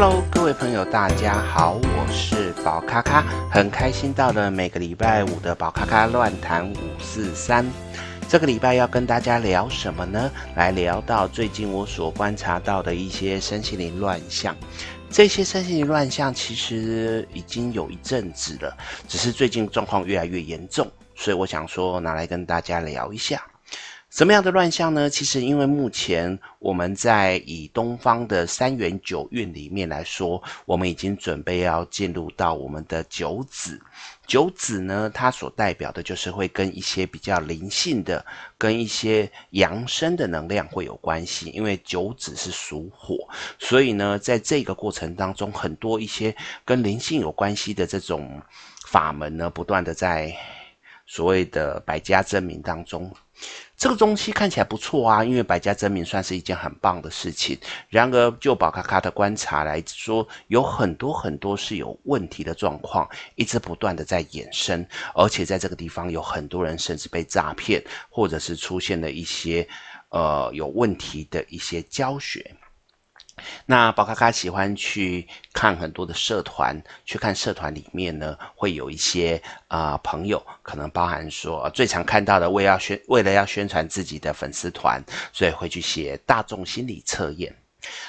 Hello，各位朋友，大家好，我是宝咖咖，很开心到了每个礼拜五的宝咖咖乱谈五四三。这个礼拜要跟大家聊什么呢？来聊到最近我所观察到的一些身心灵乱象。这些身心灵乱象其实已经有一阵子了，只是最近状况越来越严重，所以我想说拿来跟大家聊一下。什么样的乱象呢？其实，因为目前我们在以东方的三元九运里面来说，我们已经准备要进入到我们的九子。九子呢，它所代表的就是会跟一些比较灵性的、跟一些阳生的能量会有关系。因为九子是属火，所以呢，在这个过程当中，很多一些跟灵性有关系的这种法门呢，不断的在所谓的百家争鸣当中。这个东西看起来不错啊，因为百家争鸣算是一件很棒的事情。然而，就宝咖咖的观察来说，有很多很多是有问题的状况，一直不断的在衍生，而且在这个地方有很多人甚至被诈骗，或者是出现了一些呃有问题的一些教学。那宝卡卡喜欢去看很多的社团，去看社团里面呢，会有一些啊、朋友，可能包含说、最常看到的，为要宣为了要宣传自己的粉丝团，所以会去写大众心理测验。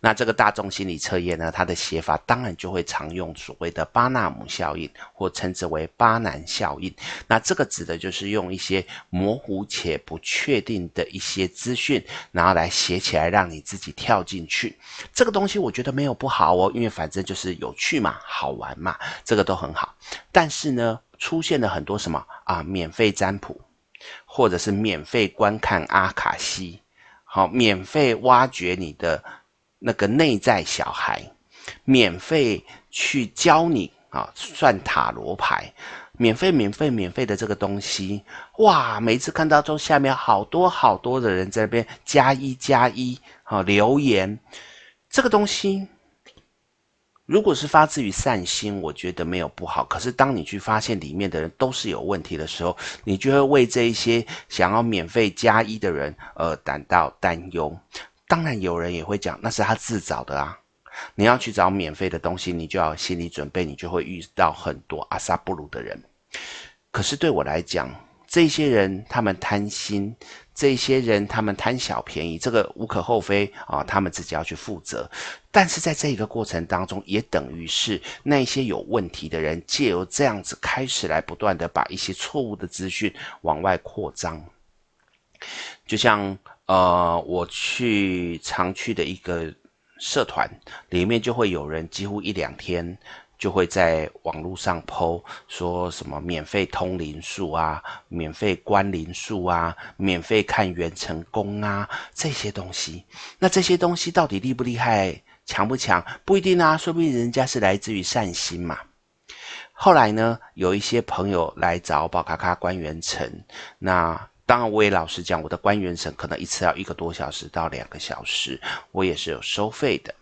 那这个大众心理测验呢，它的写法当然就会常用所谓的巴纳姆效应，或称之为巴南效应。那这个指的就是用一些模糊且不确定的一些资讯，然后来写起来，让你自己跳进去。这个东西我觉得没有不好哦，因为反正就是有趣嘛，好玩嘛，这个都很好。但是呢，出现了很多什么啊，免费占卜，或者是免费观看阿卡西，好，免费挖掘你的。那个内在小孩，免费去教你啊算塔罗牌，免费免费免费的这个东西，哇！每次看到都，下面好多好多的人在那边加一加一啊留言，这个东西如果是发自于善心，我觉得没有不好。可是当你去发现里面的人都是有问题的时候，你就会为这一些想要免费加一的人而感到担忧。当然，有人也会讲，那是他自找的啊！你要去找免费的东西，你就要心理准备，你就会遇到很多阿萨布鲁的人。可是对我来讲，这些人他们贪心，这些人他们贪小便宜，这个无可厚非啊，他们自己要去负责。但是在这个过程当中，也等于是那些有问题的人，借由这样子开始来不断的把一些错误的资讯往外扩张，就像。呃，我去常去的一个社团里面，就会有人几乎一两天就会在网络上 po 说什么免费通灵术啊，免费观灵术啊，免费看元成功啊这些东西。那这些东西到底厉不厉害，强不强，不一定啊，说不定人家是来自于善心嘛。后来呢，有一些朋友来找宝卡卡观元辰，那。当然，我也老实讲，我的观元辰可能一次要一个多小时到两个小时，我也是有收费的。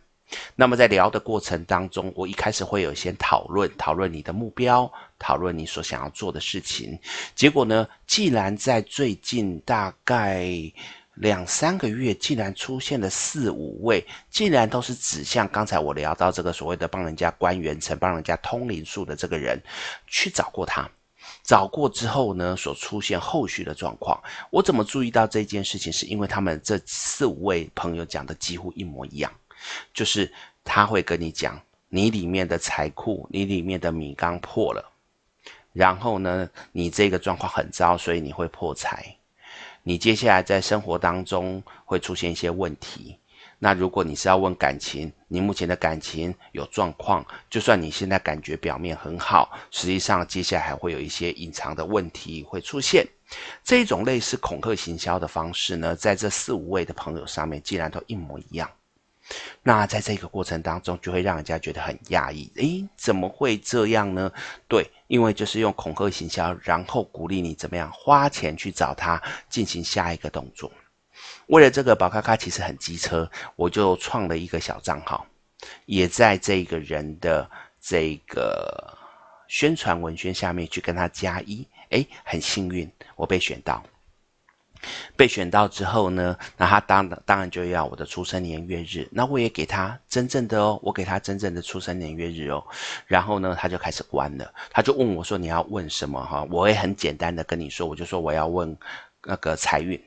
那么在聊的过程当中，我一开始会有先讨论，讨论你的目标，讨论你所想要做的事情。结果呢，既然在最近大概两三个月，竟然出现了四五位，竟然都是指向刚才我聊到这个所谓的帮人家观元辰、帮人家通灵术的这个人，去找过他。找过之后呢，所出现后续的状况，我怎么注意到这件事情？是因为他们这四五位朋友讲的几乎一模一样，就是他会跟你讲，你里面的财库，你里面的米缸破了，然后呢，你这个状况很糟，所以你会破财，你接下来在生活当中会出现一些问题。那如果你是要问感情，你目前的感情有状况，就算你现在感觉表面很好，实际上接下来还会有一些隐藏的问题会出现。这种类似恐吓行销的方式呢，在这四五位的朋友上面，竟然都一模一样。那在这个过程当中，就会让人家觉得很讶异，诶，怎么会这样呢？对，因为就是用恐吓行销，然后鼓励你怎么样花钱去找他进行下一个动作。为了这个宝咖咖其实很机车，我就创了一个小账号，也在这个人的这个宣传文宣下面去跟他加一，诶，很幸运我被选到。被选到之后呢，那他当当然就要我的出生年月日，那我也给他真正的哦，我给他真正的出生年月日哦，然后呢，他就开始关了，他就问我说，你要问什么哈？我也很简单的跟你说，我就说我要问那个财运。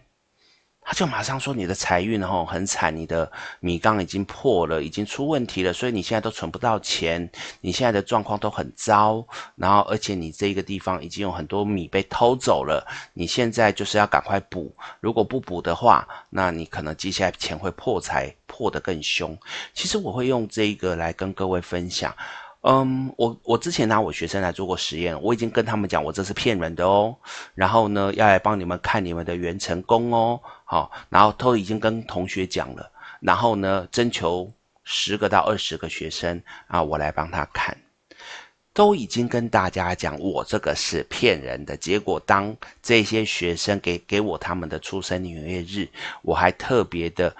他就马上说：“你的财运吼很惨，你的米缸已经破了，已经出问题了，所以你现在都存不到钱，你现在的状况都很糟。然后，而且你这个地方已经有很多米被偷走了，你现在就是要赶快补。如果不补的话，那你可能接下来钱会破财，破得更凶。其实我会用这个来跟各位分享。”嗯，我我之前拿我学生来做过实验，我已经跟他们讲，我这是骗人的哦。然后呢，要来帮你们看你们的元成宫哦，好，然后都已经跟同学讲了。然后呢，征求十个到二十个学生啊，我来帮他看，都已经跟大家讲，我这个是骗人的。结果当这些学生给给我他们的出生年月日，我还特别的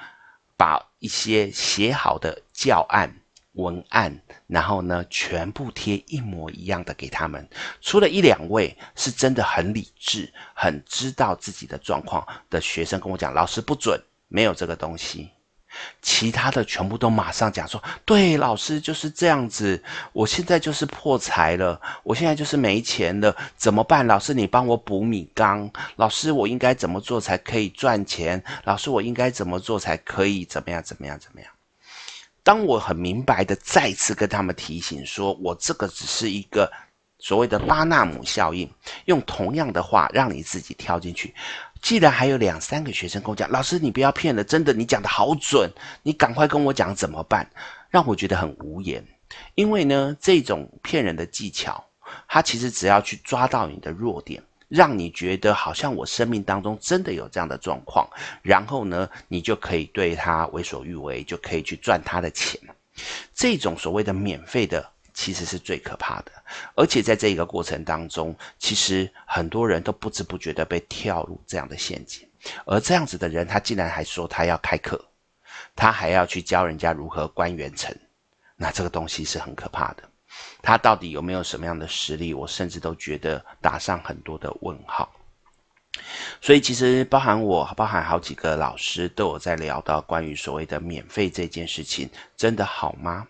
把一些写好的教案。文案，然后呢，全部贴一模一样的给他们，除了一两位是真的很理智、很知道自己的状况的学生跟我讲，老师不准，没有这个东西。其他的全部都马上讲说，对，老师就是这样子，我现在就是破财了，我现在就是没钱了，怎么办？老师，你帮我补米缸。老师，我应该怎么做才可以赚钱？老师，我应该怎么做才可以怎么样？怎么样？怎么样？当我很明白的再次跟他们提醒说，我这个只是一个所谓的巴纳姆效应，用同样的话让你自己跳进去。既然还有两三个学生跟我讲，老师你不要骗了，真的你讲的好准，你赶快跟我讲怎么办？让我觉得很无言，因为呢，这种骗人的技巧，它其实只要去抓到你的弱点。让你觉得好像我生命当中真的有这样的状况，然后呢，你就可以对他为所欲为，就可以去赚他的钱。这种所谓的免费的，其实是最可怕的。而且在这个过程当中，其实很多人都不知不觉的被跳入这样的陷阱。而这样子的人，他竟然还说他要开课，他还要去教人家如何关元辰，那这个东西是很可怕的。他到底有没有什么样的实力？我甚至都觉得打上很多的问号。所以其实包含我，包含好几个老师都有在聊到关于所谓的免费这件事情，真的好吗？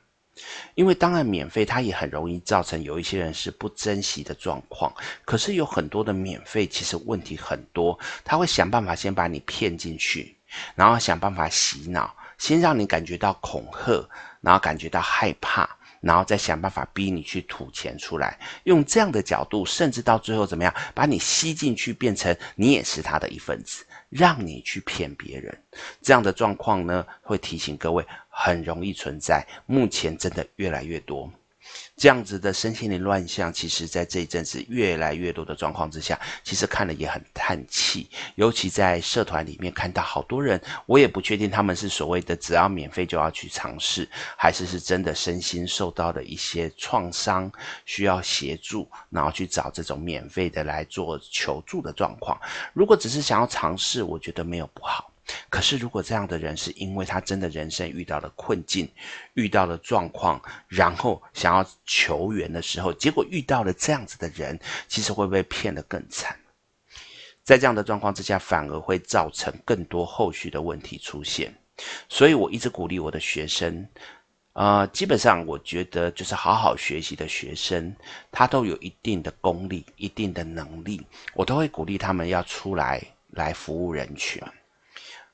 因为当然免费，它也很容易造成有一些人是不珍惜的状况。可是有很多的免费，其实问题很多，他会想办法先把你骗进去，然后想办法洗脑，先让你感觉到恐吓，然后感觉到害怕。然后再想办法逼你去吐钱出来，用这样的角度，甚至到最后怎么样，把你吸进去，变成你也是他的一份子，让你去骗别人。这样的状况呢，会提醒各位，很容易存在，目前真的越来越多。这样子的身心灵乱象，其实在这一阵子越来越多的状况之下，其实看了也很叹气。尤其在社团里面看到好多人，我也不确定他们是所谓的只要免费就要去尝试，还是是真的身心受到的一些创伤，需要协助，然后去找这种免费的来做求助的状况。如果只是想要尝试，我觉得没有不好。可是，如果这样的人是因为他真的人生遇到了困境，遇到了状况，然后想要求援的时候，结果遇到了这样子的人，其实会被骗得更惨。在这样的状况之下，反而会造成更多后续的问题出现。所以我一直鼓励我的学生，呃，基本上我觉得就是好好学习的学生，他都有一定的功力、一定的能力，我都会鼓励他们要出来来服务人群。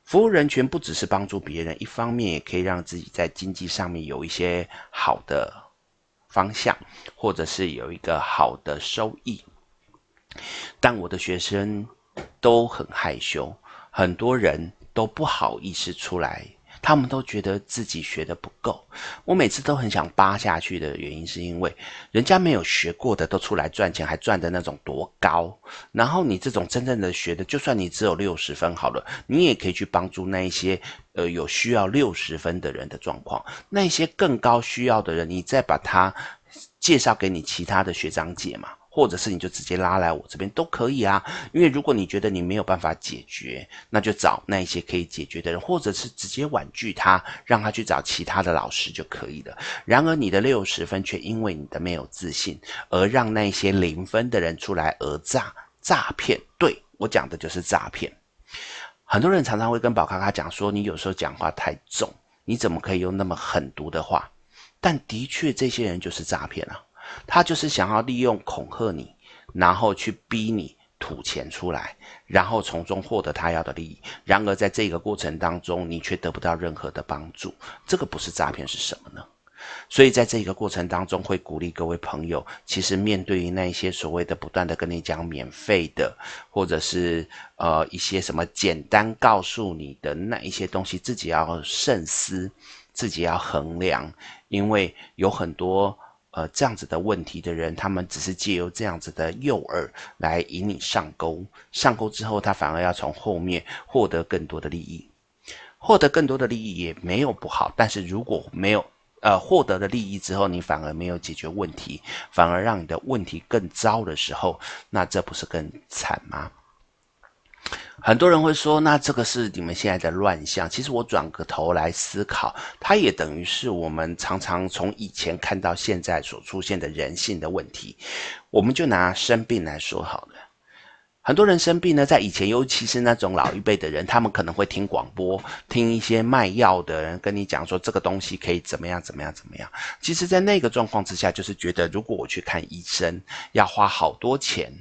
服务人权不只是帮助别人，一方面也可以让自己在经济上面有一些好的方向，或者是有一个好的收益。但我的学生都很害羞，很多人都不好意思出来。他们都觉得自己学的不够，我每次都很想扒下去的原因，是因为人家没有学过的都出来赚钱，还赚的那种多高。然后你这种真正的学的，就算你只有六十分好了，你也可以去帮助那一些呃有需要六十分的人的状况。那一些更高需要的人，你再把他介绍给你其他的学长姐嘛。或者是你就直接拉来我这边都可以啊，因为如果你觉得你没有办法解决，那就找那一些可以解决的人，或者是直接婉拒他，让他去找其他的老师就可以了。然而你的六十分却因为你的没有自信，而让那些零分的人出来讹诈诈骗。对，我讲的就是诈骗。很多人常常会跟宝咖咖讲说，你有时候讲话太重，你怎么可以用那么狠毒的话？但的确，这些人就是诈骗啊，他就是想要利用恐吓你，然后去逼你吐钱出来，然后从中获得他要的利益。然而，在这个过程当中，你却得不到任何的帮助。这个不是诈骗是什么呢？所以，在这个过程当中，会鼓励各位朋友，其实面对于那些所谓的不断的跟你讲免费的，或者是呃一些什么简单告诉你的那一些东西，自己要慎思，自己要衡量，因为有很多呃这样子的问题的人，他们只是借由这样子的诱饵来引你上钩，上钩之后，他反而要从后面获得更多的利益，获得更多的利益也没有不好，但是如果没有。呃，获得了利益之后，你反而没有解决问题，反而让你的问题更糟的时候，那这不是更惨吗？很多人会说，那这个是你们现在的乱象。其实我转个头来思考，它也等于是我们常常从以前看到现在所出现的人性的问题。我们就拿生病来说好了。很多人生病呢，在以前，尤其是那种老一辈的人，他们可能会听广播，听一些卖药的人跟你讲说这个东西可以怎么样怎么样怎么样。其实，在那个状况之下，就是觉得如果我去看医生要花好多钱，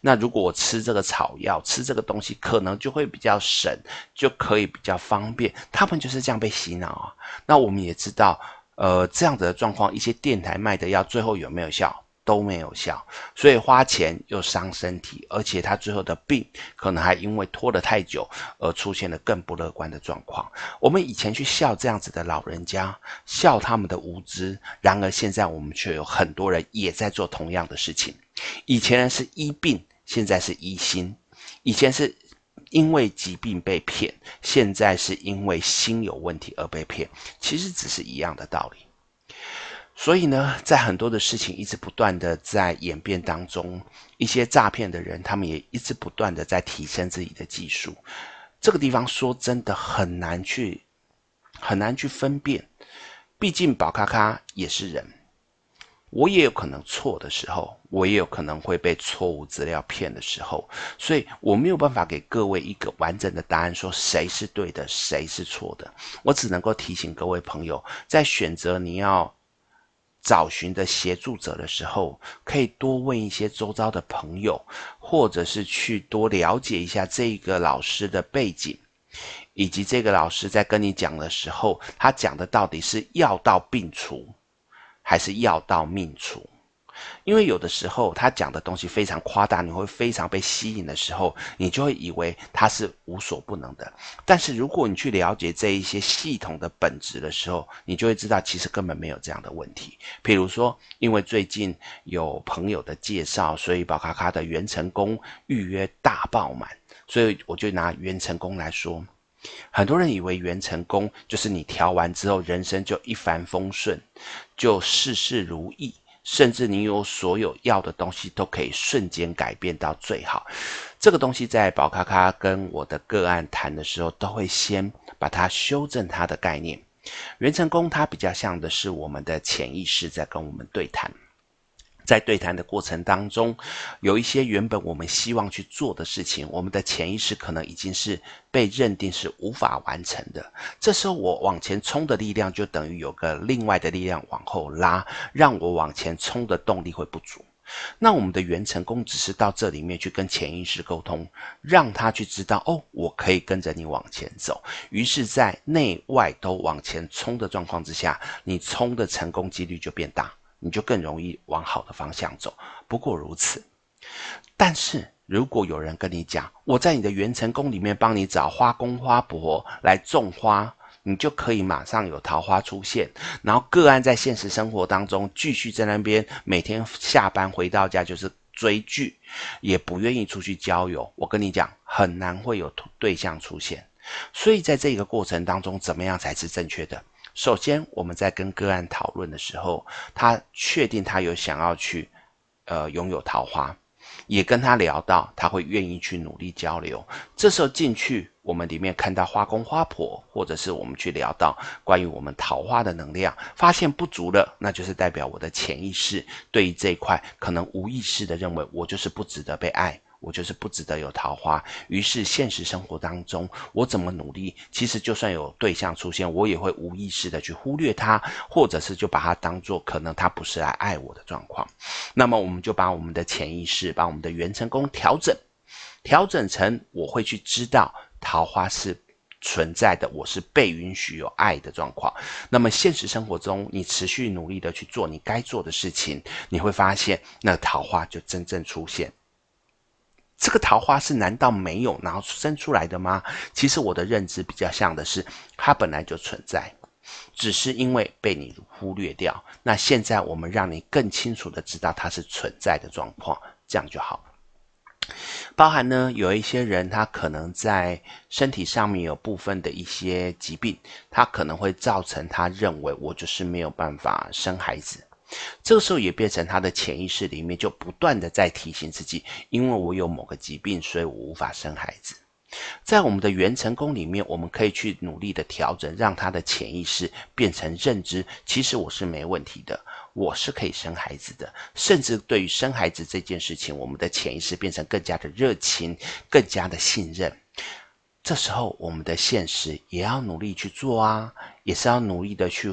那如果我吃这个草药，吃这个东西可能就会比较省，就可以比较方便。他们就是这样被洗脑啊。那我们也知道，呃，这样子的状况，一些电台卖的药最后有没有效？都没有效，所以花钱又伤身体，而且他最后的病可能还因为拖得太久而出现了更不乐观的状况。我们以前去笑这样子的老人家，笑他们的无知，然而现在我们却有很多人也在做同样的事情。以前是医病，现在是医心；以前是因为疾病被骗，现在是因为心有问题而被骗，其实只是一样的道理。所以呢，在很多的事情一直不断的在演变当中，一些诈骗的人，他们也一直不断的在提升自己的技术。这个地方说真的很难去，很难去分辨。毕竟宝咖咖也是人，我也有可能错的时候，我也有可能会被错误资料骗的时候，所以我没有办法给各位一个完整的答案，说谁是对的，谁是错的。我只能够提醒各位朋友，在选择你要。找寻的协助者的时候，可以多问一些周遭的朋友，或者是去多了解一下这个老师的背景，以及这个老师在跟你讲的时候，他讲的到底是药到病除，还是药到命除？因为有的时候他讲的东西非常夸大，你会非常被吸引的时候，你就会以为他是无所不能的。但是如果你去了解这一些系统的本质的时候，你就会知道其实根本没有这样的问题。比如说，因为最近有朋友的介绍，所以宝咖咖的元成功预约大爆满，所以我就拿元成功来说，很多人以为元成功就是你调完之后人生就一帆风顺，就事事如意。甚至你有所有要的东西都可以瞬间改变到最好，这个东西在宝咖咖跟我的个案谈的时候，都会先把它修正它的概念。元成功它比较像的是我们的潜意识在跟我们对谈。在对谈的过程当中，有一些原本我们希望去做的事情，我们的潜意识可能已经是被认定是无法完成的。这时候我往前冲的力量，就等于有个另外的力量往后拉，让我往前冲的动力会不足。那我们的元成功只是到这里面去跟潜意识沟通，让他去知道哦，我可以跟着你往前走。于是，在内外都往前冲的状况之下，你冲的成功几率就变大。你就更容易往好的方向走，不过如此。但是如果有人跟你讲，我在你的元成宫里面帮你找花公花婆来种花，你就可以马上有桃花出现。然后个案在现实生活当中继续在那边每天下班回到家就是追剧，也不愿意出去交友。我跟你讲，很难会有对象出现。所以在这个过程当中，怎么样才是正确的？首先，我们在跟个案讨论的时候，他确定他有想要去，呃，拥有桃花，也跟他聊到他会愿意去努力交流。这时候进去，我们里面看到花公花婆，或者是我们去聊到关于我们桃花的能量，发现不足了，那就是代表我的潜意识对于这一块可能无意识的认为我就是不值得被爱。我就是不值得有桃花。于是现实生活当中，我怎么努力，其实就算有对象出现，我也会无意识的去忽略他，或者是就把他当做可能他不是来爱我的状况。那么我们就把我们的潜意识，把我们的元成功调整，调整成我会去知道桃花是存在的，我是被允许有爱的状况。那么现实生活中，你持续努力的去做你该做的事情，你会发现那桃花就真正出现。这个桃花是难道没有然后生出来的吗？其实我的认知比较像的是，它本来就存在，只是因为被你忽略掉。那现在我们让你更清楚的知道它是存在的状况，这样就好。包含呢，有一些人他可能在身体上面有部分的一些疾病，他可能会造成他认为我就是没有办法生孩子。这个时候也变成他的潜意识里面就不断的在提醒自己，因为我有某个疾病，所以我无法生孩子。在我们的元成功里面，我们可以去努力的调整，让他的潜意识变成认知，其实我是没问题的。我是可以生孩子的，甚至对于生孩子这件事情，我们的潜意识变成更加的热情，更加的信任。这时候，我们的现实也要努力去做啊，也是要努力的去，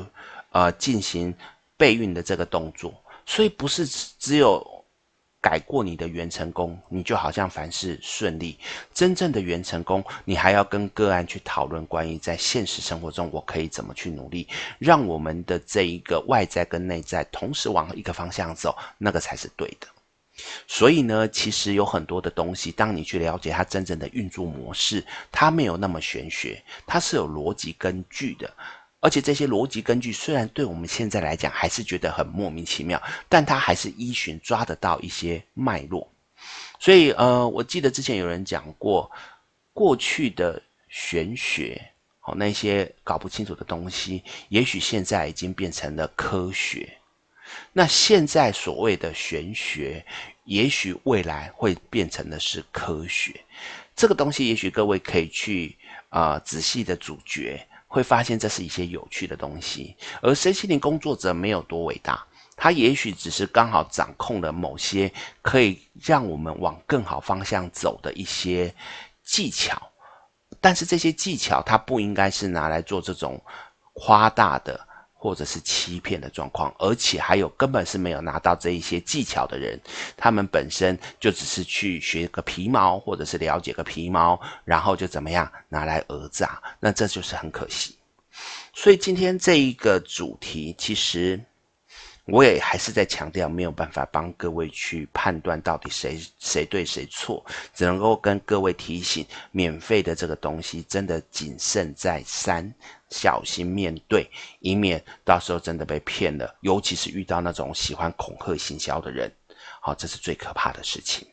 呃，进行备孕的这个动作。所以，不是只有。改过你的元成功，你就好像凡事顺利。真正的元成功，你还要跟个案去讨论关于在现实生活中我可以怎么去努力，让我们的这一个外在跟内在同时往一个方向走，那个才是对的。所以呢，其实有很多的东西，当你去了解它真正的运作模式，它没有那么玄学，它是有逻辑根据的。而且这些逻辑根据虽然对我们现在来讲还是觉得很莫名其妙，但它还是依循抓得到一些脉络。所以，呃，我记得之前有人讲过，过去的玄学，哦，那些搞不清楚的东西，也许现在已经变成了科学。那现在所谓的玄学，也许未来会变成的是科学。这个东西，也许各位可以去啊、仔细的咀嚼。会发现这是一些有趣的东西，而身心灵工作者没有多伟大，他也许只是刚好掌控了某些可以让我们往更好方向走的一些技巧，但是这些技巧它不应该是拿来做这种夸大的。或者是欺骗的状况，而且还有根本是没有拿到这一些技巧的人，他们本身就只是去学个皮毛，或者是了解个皮毛，然后就怎么样拿来讹诈，那这就是很可惜。所以今天这一个主题，其实。我也还是在强调，没有办法帮各位去判断到底谁谁对谁错，只能够跟各位提醒，免费的这个东西真的谨慎再三，小心面对，以免到时候真的被骗了。尤其是遇到那种喜欢恐吓行销的人，好，这是最可怕的事情。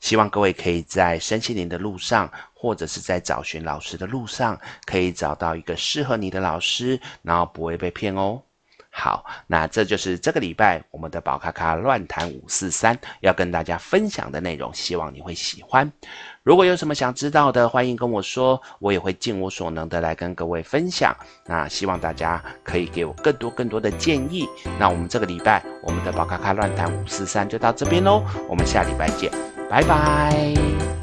希望各位可以在身心灵的路上，或者是在找寻老师的路上，可以找到一个适合你的老师，然后不会被骗哦。好，那这就是这个礼拜我们的宝咖咖乱谈五四三要跟大家分享的内容，希望你会喜欢。如果有什么想知道的，欢迎跟我说，我也会尽我所能的来跟各位分享。那希望大家可以给我更多更多的建议。那我们这个礼拜我们的宝咖咖乱谈五四三就到这边喽，我们下礼拜见，拜拜。